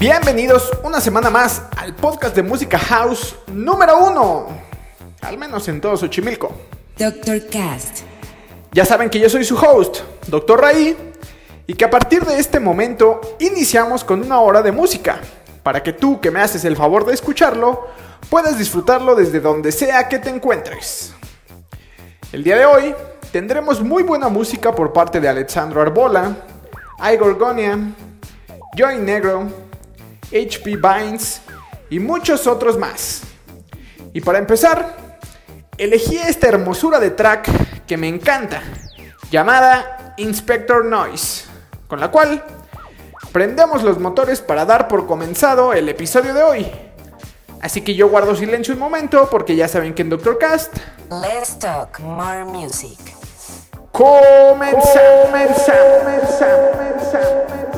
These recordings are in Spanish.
Bienvenidos una semana más al podcast de música house número uno, al menos en todo Xochimilco. Dr. Cast. Ya saben que yo soy su host, Dr. Raí, y que a partir de este momento iniciamos con una hora de música, para que tú que me haces el favor de escucharlo, puedas disfrutarlo desde donde sea que te encuentres. El día de hoy tendremos muy buena música por parte de Alexandro Arbola, Igor Gonia, Joy Negro, HP Vines y muchos otros más. Y para empezar, elegí esta hermosura de track que me encanta, llamada Inspector Noise, con la cual prendemos los motores para dar por comenzado el episodio de hoy. Así que yo guardo silencio un momento porque ya saben que en Doctor Cast Let's talk more music. comenzamos. comenzamos, comenzamos, comenzamos.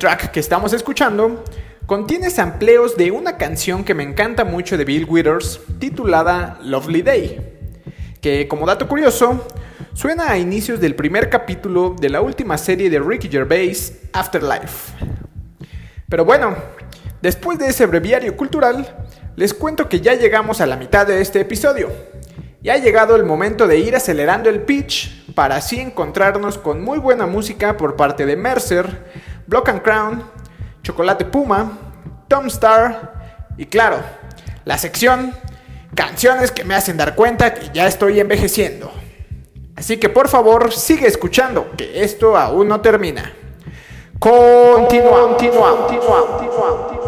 Track que estamos escuchando contiene sampleos de una canción que me encanta mucho de Bill Withers titulada Lovely Day, que como dato curioso suena a inicios del primer capítulo de la última serie de Ricky Gervais, Afterlife. Pero bueno, después de ese breviario cultural, les cuento que ya llegamos a la mitad de este episodio. Y ha llegado el momento de ir acelerando el pitch para así encontrarnos con muy buena música por parte de Mercer, Block and Crown, Chocolate Puma, Tom Star y claro, la sección canciones que me hacen dar cuenta que ya estoy envejeciendo. Así que por favor sigue escuchando, que esto aún no termina. Continuamos, continuamos, continuamos, continuamos.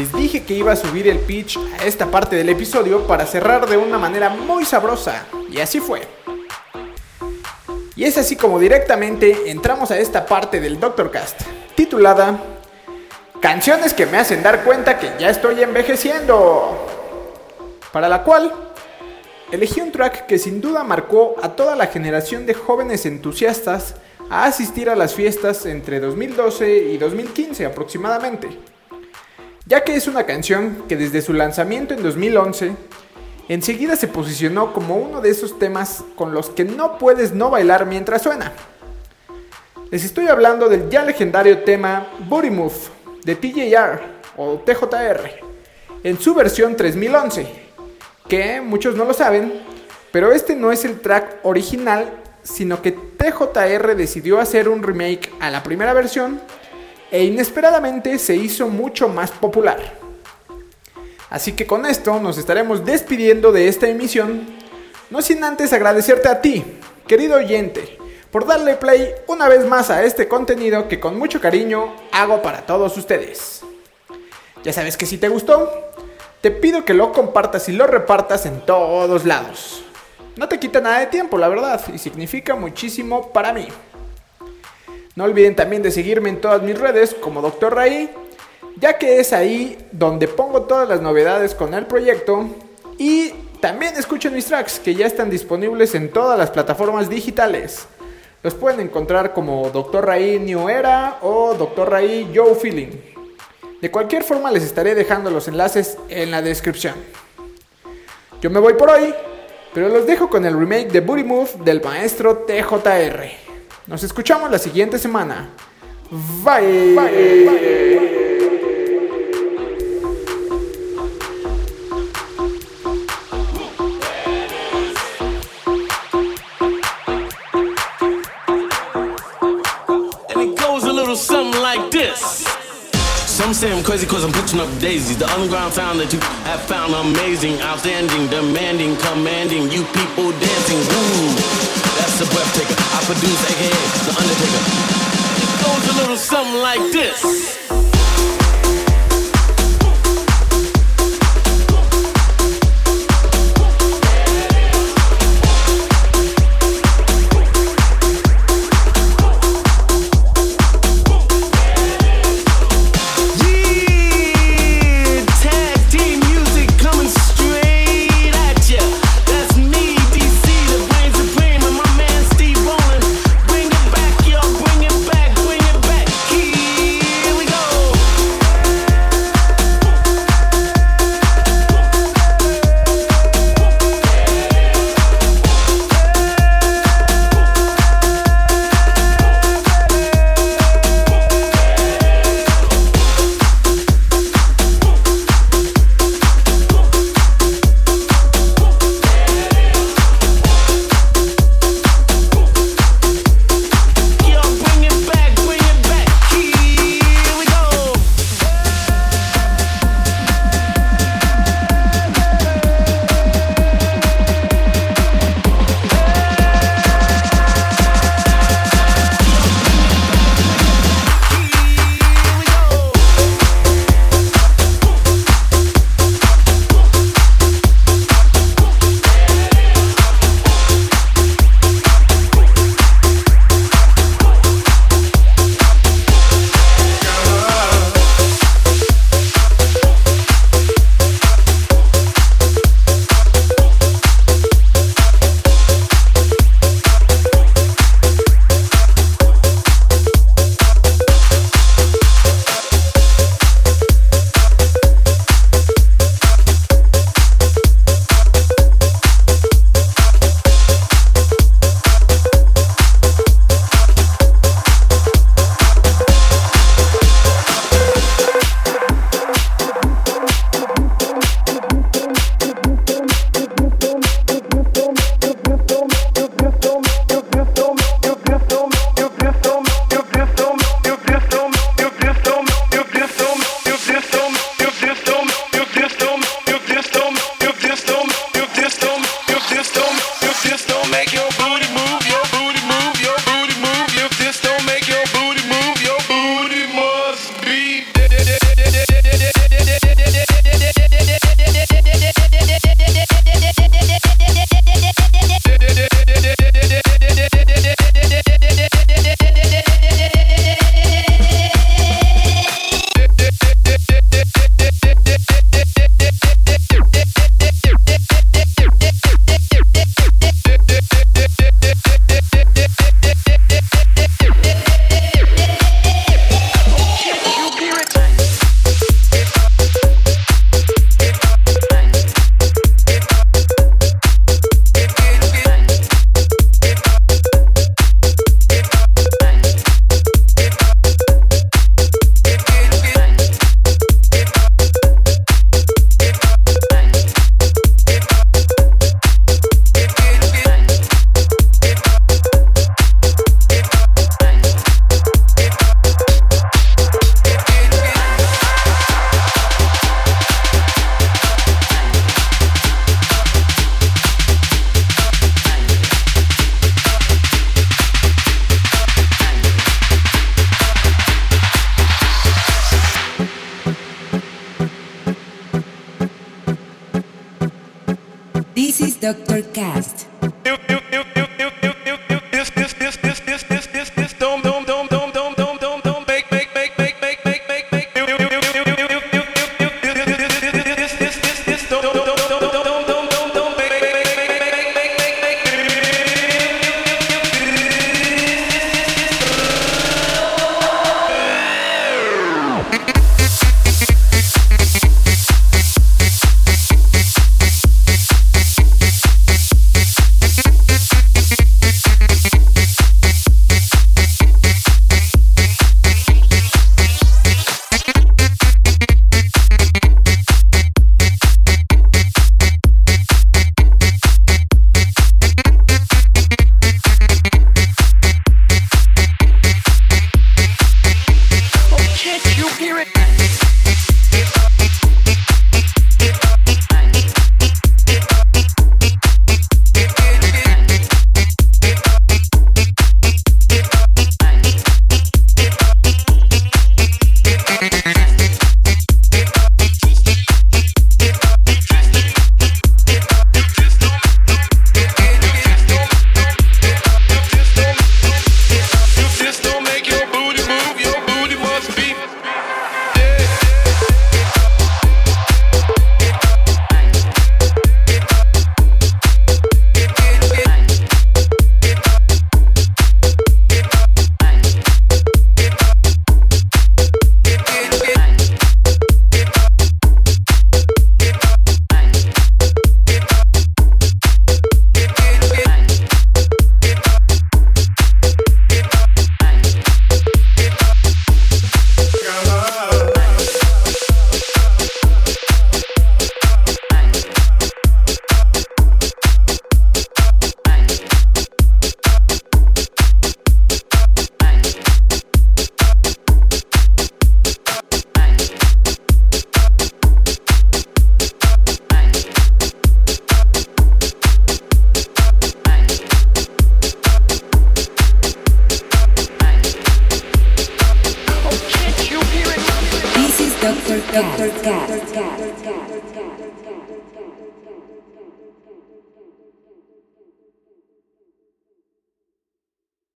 Les dije que iba a subir el pitch a esta parte del episodio para cerrar de una manera muy sabrosa, y así fue. Y es así como directamente entramos a esta parte del Doctor Cast, titulada Canciones que me hacen dar cuenta que ya estoy envejeciendo. Para la cual elegí un track que sin duda marcó a toda la generación de jóvenes entusiastas a asistir a las fiestas entre 2012 y 2015 aproximadamente ya que es una canción que desde su lanzamiento en 2011 enseguida se posicionó como uno de esos temas con los que no puedes no bailar mientras suena. Les estoy hablando del ya legendario tema Booty Move de TJR o TJR en su versión 3011, que muchos no lo saben, pero este no es el track original, sino que TJR decidió hacer un remake a la primera versión e inesperadamente se hizo mucho más popular. Así que con esto nos estaremos despidiendo de esta emisión, no sin antes agradecerte a ti, querido oyente, por darle play una vez más a este contenido que con mucho cariño hago para todos ustedes. Ya sabes que si te gustó, te pido que lo compartas y lo repartas en todos lados. No te quita nada de tiempo, la verdad, y significa muchísimo para mí. No olviden también de seguirme en todas mis redes como Dr. Ray, ya que es ahí donde pongo todas las novedades con el proyecto y también escuchen mis tracks que ya están disponibles en todas las plataformas digitales. Los pueden encontrar como Dr. Ray New Era o Dr. Ray Joe Feeling. De cualquier forma les estaré dejando los enlaces en la descripción. Yo me voy por hoy, pero los dejo con el remake de Booty Move del maestro TJR. Nos escuchamos la siguiente semana. Bye. And say I'm crazy cause I'm pitching up daisies. The underground sound that you have found amazing, outstanding, demanding, commanding. You people dancing, woo. That's a breath. I produce AKA The Undertaker. It goes a little something like this.